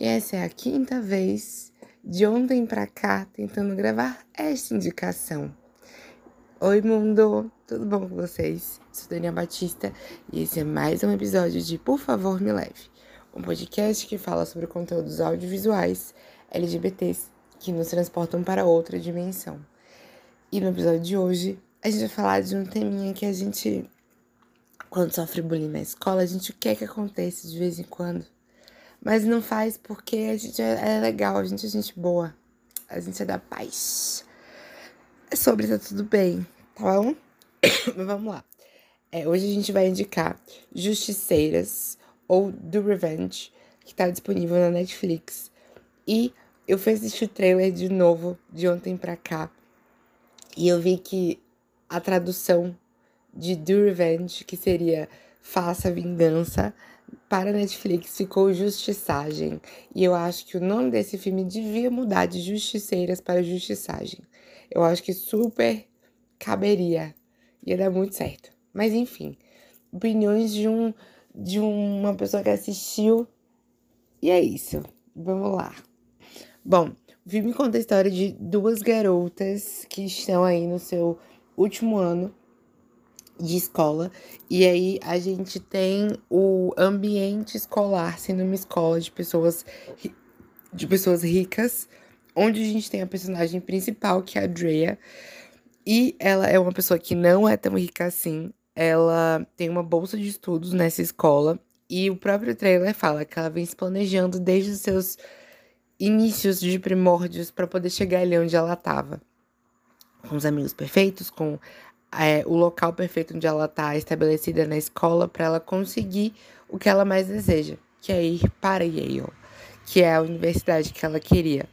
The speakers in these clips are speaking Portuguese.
E essa é a quinta vez de ontem pra cá tentando gravar esta indicação. Oi, mundo! Tudo bom com vocês? Sou Daniela Batista e esse é mais um episódio de Por Favor Me Leve, um podcast que fala sobre conteúdos audiovisuais LGBTs que nos transportam para outra dimensão. E no episódio de hoje, a gente vai falar de um teminha que a gente, quando sofre bullying na escola, a gente quer que aconteça de vez em quando mas não faz porque a gente é, é legal, a gente é gente boa. A gente é da paz. É sobre tá tudo bem, tá bom? mas vamos lá. É, hoje a gente vai indicar Justiceiras ou Do Revenge, que tá disponível na Netflix. E eu fui assistir o trailer de novo, de ontem pra cá. E eu vi que a tradução de Do Revenge, que seria Faça Vingança, para Netflix ficou Justiçagem. E eu acho que o nome desse filme devia mudar de Justiceiras para Justiçagem. Eu acho que super caberia. Ia dar muito certo. Mas enfim, opiniões de um de uma pessoa que assistiu. E é isso. Vamos lá. Bom, o filme conta a história de duas garotas que estão aí no seu último ano de escola. E aí a gente tem o ambiente escolar sendo uma escola de pessoas de pessoas ricas, onde a gente tem a personagem principal, que é a Drea. E ela é uma pessoa que não é tão rica assim. Ela tem uma bolsa de estudos nessa escola. E o próprio trailer fala que ela vem se planejando desde os seus inícios de primórdios para poder chegar ali onde ela estava. Com os amigos perfeitos, com é, o local perfeito onde ela está estabelecida na escola para ela conseguir o que ela mais deseja, que é ir para Yale, que é a universidade que ela queria.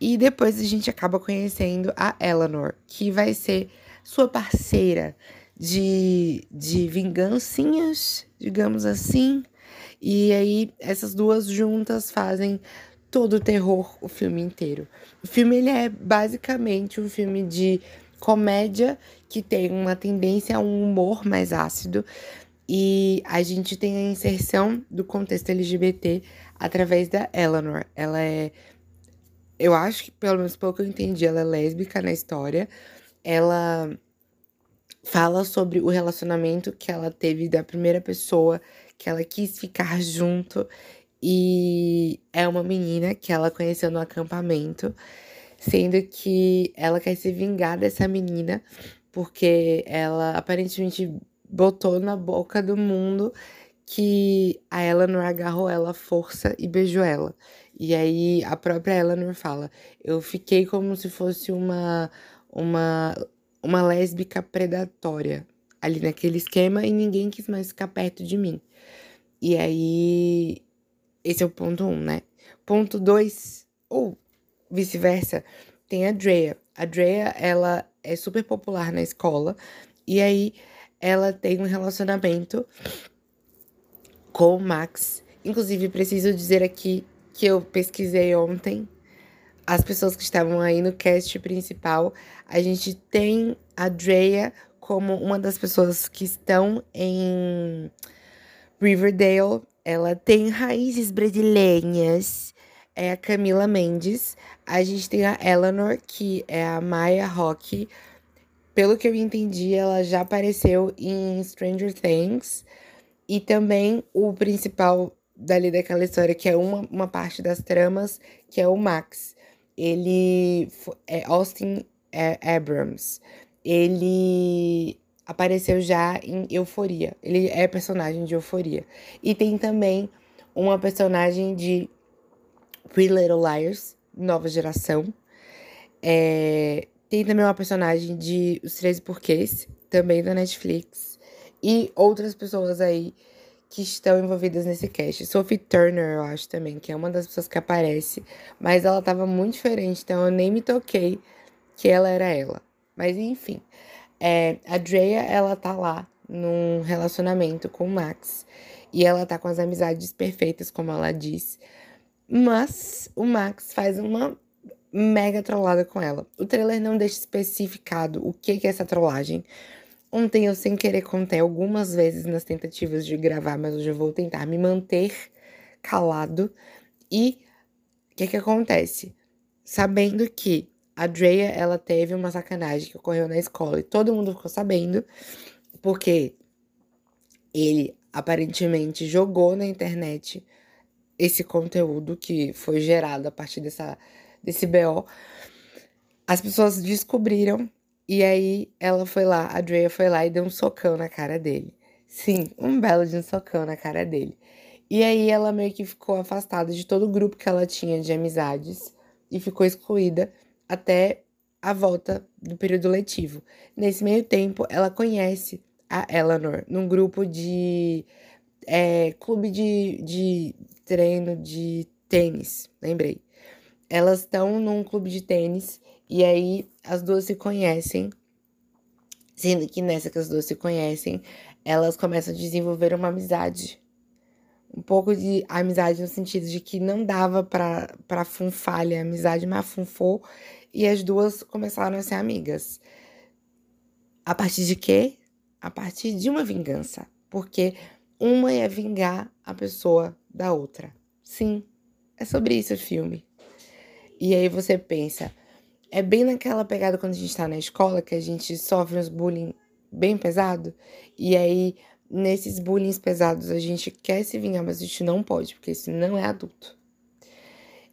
E depois a gente acaba conhecendo a Eleanor, que vai ser sua parceira de, de vingancinhas, digamos assim. E aí essas duas juntas fazem todo o terror o filme inteiro. O filme ele é basicamente um filme de comédia que tem uma tendência a um humor mais ácido e a gente tem a inserção do contexto LGBT através da Eleanor. Ela é eu acho que pelo menos pelo que eu entendi, ela é lésbica na história. Ela fala sobre o relacionamento que ela teve da primeira pessoa que ela quis ficar junto e é uma menina que ela conheceu no acampamento sendo que ela quer se vingar dessa menina porque ela aparentemente botou na boca do mundo que a Eleanor agarrou ela à força e beijou ela. E aí a própria Eleanor fala: "Eu fiquei como se fosse uma uma uma lésbica predatória ali naquele esquema e ninguém quis mais ficar perto de mim". E aí esse é o ponto um, né? Ponto dois, ou vice-versa, tem a Drea. A Drea, ela é super popular na escola e aí ela tem um relacionamento com o Max. Inclusive, preciso dizer aqui que eu pesquisei ontem as pessoas que estavam aí no cast principal. A gente tem a Drea como uma das pessoas que estão em Riverdale. Ela tem raízes brasileiras é a Camila Mendes. A gente tem a Eleanor, que é a Maya Rock. Pelo que eu entendi, ela já apareceu em Stranger Things. E também o principal dali daquela história, que é uma, uma parte das tramas, que é o Max. Ele é Austin Abrams. Ele apareceu já em Euforia. Ele é personagem de Euforia. E tem também uma personagem de Pretty Little Liars, nova geração. É, tem também uma personagem de Os 13 Porquês, também da Netflix. E outras pessoas aí que estão envolvidas nesse cast. Sophie Turner, eu acho também, que é uma das pessoas que aparece. Mas ela tava muito diferente, então eu nem me toquei que ela era ela. Mas enfim, é, a Drea, ela tá lá num relacionamento com o Max. E ela tá com as amizades perfeitas, como ela diz. Mas o Max faz uma mega trollada com ela. O trailer não deixa especificado o que é essa trollagem. Ontem eu sem querer contei algumas vezes nas tentativas de gravar, mas hoje eu vou tentar me manter calado. E que que acontece? Sabendo que a Drea, ela teve uma sacanagem que ocorreu na escola e todo mundo ficou sabendo, porque ele aparentemente jogou na internet esse conteúdo que foi gerado a partir dessa, desse BO. As pessoas descobriram e aí ela foi lá, a Drea foi lá e deu um socão na cara dele. Sim, um belo de um socão na cara dele. E aí ela meio que ficou afastada de todo o grupo que ela tinha de amizades e ficou excluída até a volta do período letivo. Nesse meio tempo, ela conhece a Eleanor num grupo de é, clube de, de treino de tênis, lembrei. Elas estão num clube de tênis e aí as duas se conhecem. Sendo que nessa que as duas se conhecem, elas começam a desenvolver uma amizade. Um pouco de amizade no sentido de que não dava pra, pra funfar ali a amizade, mas funfou. E as duas começaram a ser amigas. A partir de quê? A partir de uma vingança. Porque uma ia vingar a pessoa da outra. Sim, é sobre isso o filme. E aí você pensa, é bem naquela pegada quando a gente tá na escola que a gente sofre uns bullying bem pesado. E aí, nesses bullying pesados, a gente quer se vingar, mas a gente não pode, porque isso não é adulto.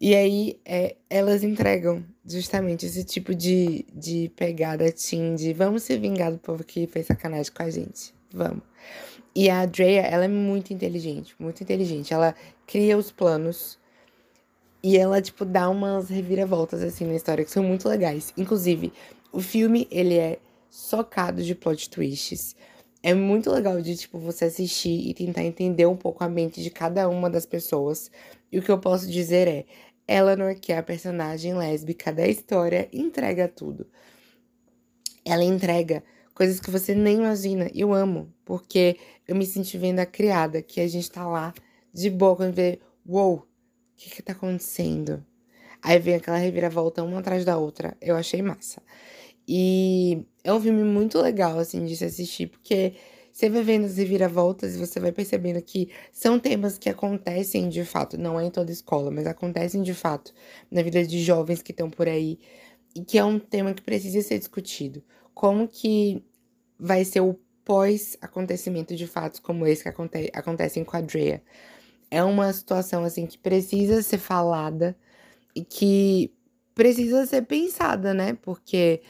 E aí, é, elas entregam justamente esse tipo de, de pegada teen, de vamos se vingar do povo que fez sacanagem com a gente. Vamos. E a Drea, ela é muito inteligente, muito inteligente. Ela cria os planos e ela, tipo, dá umas reviravoltas, assim, na história que são muito legais. Inclusive, o filme, ele é socado de plot twists. É muito legal de, tipo, você assistir e tentar entender um pouco a mente de cada uma das pessoas. E o que eu posso dizer é, Eleanor, que é a personagem lésbica da história, entrega tudo. Ela entrega coisas que você nem imagina. Eu amo, porque eu me senti vendo a criada, que a gente tá lá de boa quando vê, uou, wow, o que que tá acontecendo? Aí vem aquela reviravolta uma atrás da outra. Eu achei massa. E é um filme muito legal, assim, de se assistir, porque você vai vendo as reviravoltas e você vai percebendo que são temas que acontecem de fato, não é em toda escola, mas acontecem de fato na vida de jovens que estão por aí e que é um tema que precisa ser discutido. Como que vai ser o pós-acontecimento de fatos como esse que aconte acontecem com a Drea? É uma situação assim que precisa ser falada e que precisa ser pensada, né? Porque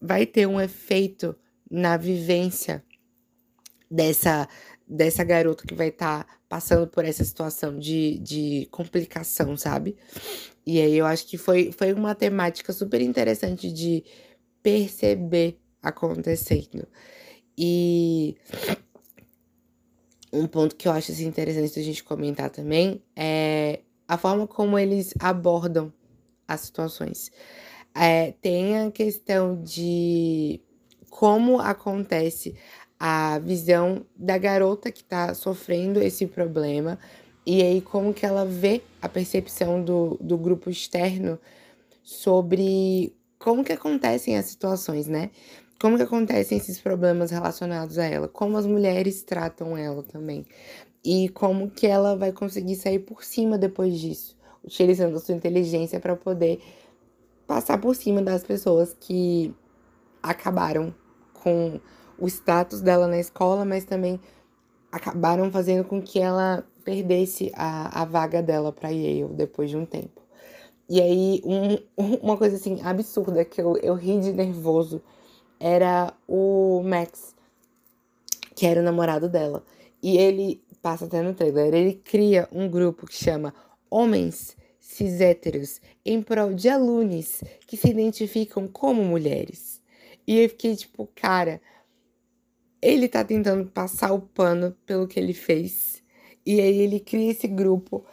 vai ter um efeito na vivência dessa, dessa garota que vai estar tá passando por essa situação de, de complicação, sabe? E aí eu acho que foi, foi uma temática super interessante de perceber acontecendo. E um ponto que eu acho assim, interessante a gente comentar também é a forma como eles abordam as situações. É, tem a questão de como acontece a visão da garota que está sofrendo esse problema e aí como que ela vê a percepção do, do grupo externo sobre como que acontecem as situações, né? Como que acontecem esses problemas relacionados a ela, como as mulheres tratam ela também e como que ela vai conseguir sair por cima depois disso, utilizando a sua inteligência para poder passar por cima das pessoas que acabaram com o status dela na escola, mas também acabaram fazendo com que ela perdesse a, a vaga dela para Yale depois de um tempo. E aí, um, uma coisa assim absurda que eu, eu ri de nervoso era o Max, que era o namorado dela. E ele, passa até no trailer, ele cria um grupo que chama Homens Cis Héteros em prol de alunos que se identificam como mulheres. E eu fiquei tipo, cara, ele tá tentando passar o pano pelo que ele fez. E aí ele cria esse grupo.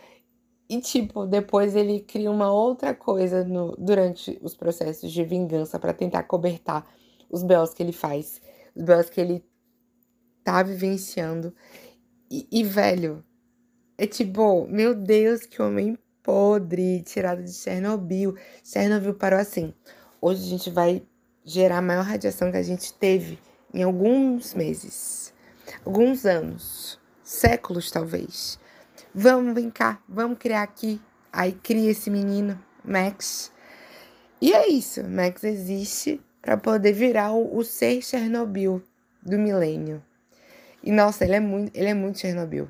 E, tipo, depois ele cria uma outra coisa no, durante os processos de vingança para tentar cobertar os belos que ele faz, os belos que ele tá vivenciando. E, e, velho, é tipo, meu Deus, que homem podre, tirado de Chernobyl. Chernobyl parou assim. Hoje a gente vai gerar a maior radiação que a gente teve em alguns meses, alguns anos, séculos talvez. Vamos cá, vamos criar aqui Aí cria esse menino, Max. E é isso, Max existe para poder virar o, o ser Chernobyl do milênio. E nossa, ele é muito, ele é muito Chernobyl.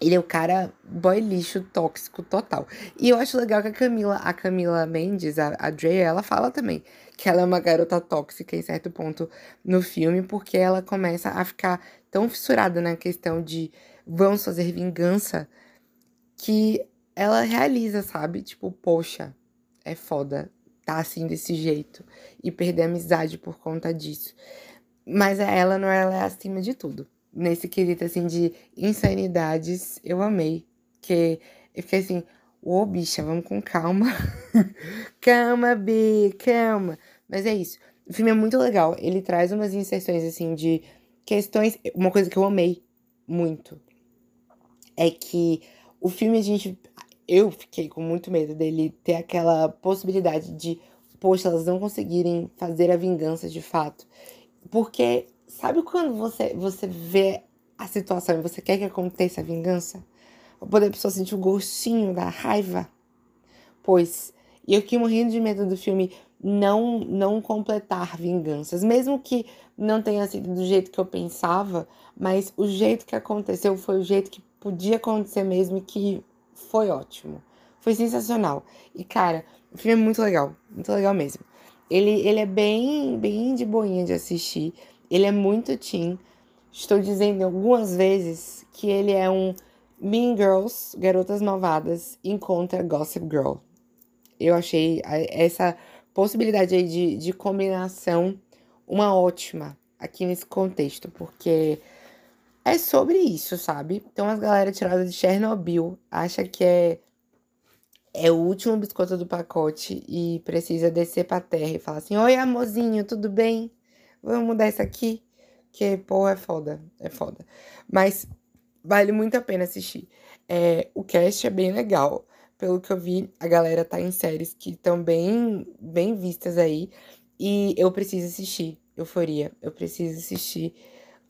Ele é o cara boy lixo tóxico total. E eu acho legal que a Camila, a Camila Mendes, a, a Dre, ela fala também que ela é uma garota tóxica em certo ponto no filme, porque ela começa a ficar tão fissurada na questão de vamos fazer vingança que ela realiza, sabe? Tipo, poxa, é foda tá assim desse jeito e perder a amizade por conta disso. Mas a Eleanor, ela é acima de tudo nesse quesito, assim, de insanidades, eu amei. Que eu fiquei assim, ô oh, bicha, vamos com calma. calma, B, calma. Mas é isso. O filme é muito legal. Ele traz umas inserções, assim, de questões. Uma coisa que eu amei muito é que o filme a gente. Eu fiquei com muito medo dele ter aquela possibilidade de, poxa, elas não conseguirem fazer a vingança de fato. Porque Sabe quando você, você vê a situação e você quer que aconteça a vingança? Pra poder a pessoa sentir o gostinho da raiva? Pois, e eu fiquei morrendo de medo do filme não, não completar vinganças. Mesmo que não tenha sido do jeito que eu pensava, mas o jeito que aconteceu foi o jeito que podia acontecer mesmo e que foi ótimo. Foi sensacional. E, cara, o filme é muito legal. Muito legal mesmo. Ele, ele é bem, bem de boinha de assistir. Ele é muito teen. Estou dizendo algumas vezes que ele é um Mean Girls, Garotas Malvadas, encontra Gossip Girl. Eu achei essa possibilidade aí de, de combinação uma ótima aqui nesse contexto, porque é sobre isso, sabe? Então as galera tirada de Chernobyl acha que é é o último biscoito do pacote e precisa descer pra terra e falar assim: Oi, amorzinho, tudo bem? Vamos mudar isso aqui, que, pô, é foda, é foda. Mas vale muito a pena assistir. É, o cast é bem legal. Pelo que eu vi, a galera tá em séries que estão bem, bem vistas aí. E eu preciso assistir Euforia. Eu preciso assistir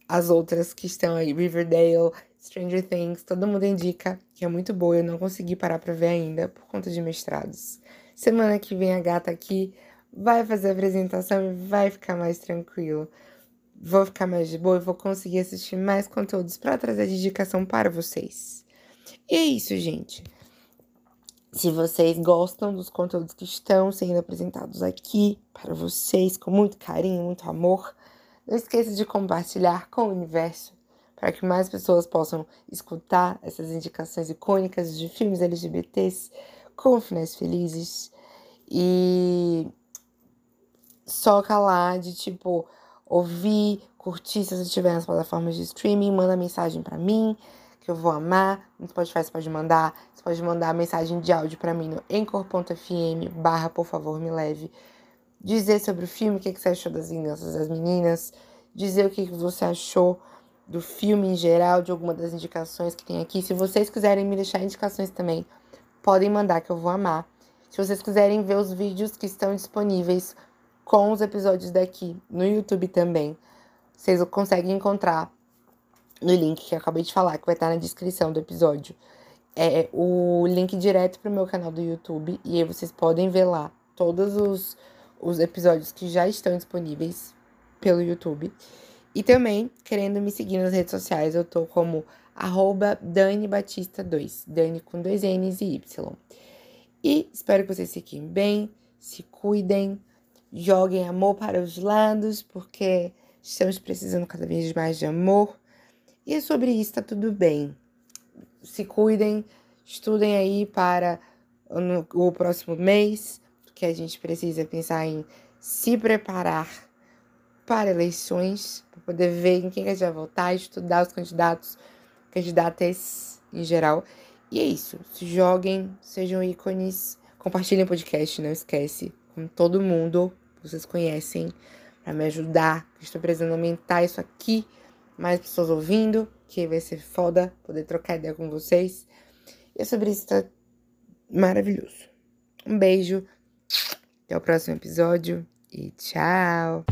as outras que estão aí. Riverdale, Stranger Things. Todo mundo indica que é muito boa. Eu não consegui parar pra ver ainda por conta de mestrados. Semana que vem a gata aqui vai fazer a apresentação e vai ficar mais tranquilo. Vou ficar mais de boa e vou conseguir assistir mais conteúdos para trazer dedicação para vocês. E é isso, gente. Se vocês gostam dos conteúdos que estão sendo apresentados aqui para vocês com muito carinho, muito amor, não esqueça de compartilhar com o universo para que mais pessoas possam escutar essas indicações icônicas de filmes LGBTs com finais felizes. E soca lá de tipo ouvir, curtir se você estiver nas plataformas de streaming, manda mensagem para mim que eu vou amar. No Spotify você pode mandar, você pode mandar mensagem de áudio para mim no encor.fm barra por favor me leve. Dizer sobre o filme, o que, você achou das vinganças das meninas, dizer o que, você achou do filme em geral, de alguma das indicações que tem aqui. Se vocês quiserem me deixar indicações também, podem mandar que eu vou amar. Se vocês quiserem ver os vídeos que estão disponíveis com os episódios daqui no YouTube também. Vocês conseguem encontrar no link que eu acabei de falar, que vai estar na descrição do episódio. É o link direto para o meu canal do YouTube. E aí vocês podem ver lá todos os, os episódios que já estão disponíveis pelo YouTube. E também, querendo me seguir nas redes sociais, eu tô como arroba Dani Batista 2. Dani com dois N's e Y. E espero que vocês fiquem bem, se cuidem joguem amor para os lados, porque estamos precisando cada vez mais de amor. E é sobre isso, tá tudo bem. Se cuidem, estudem aí para o próximo mês, que a gente precisa pensar em se preparar para eleições, para poder ver em quem a gente vai votar, estudar os candidatos, candidatas em geral. E é isso. Se joguem, sejam ícones, compartilhem o podcast, não esquece, com todo mundo vocês conhecem, para me ajudar. Estou precisando aumentar isso aqui, mais pessoas ouvindo, que vai ser foda poder trocar ideia com vocês. E é sobre isso, tá maravilhoso. Um beijo, até o próximo episódio e tchau!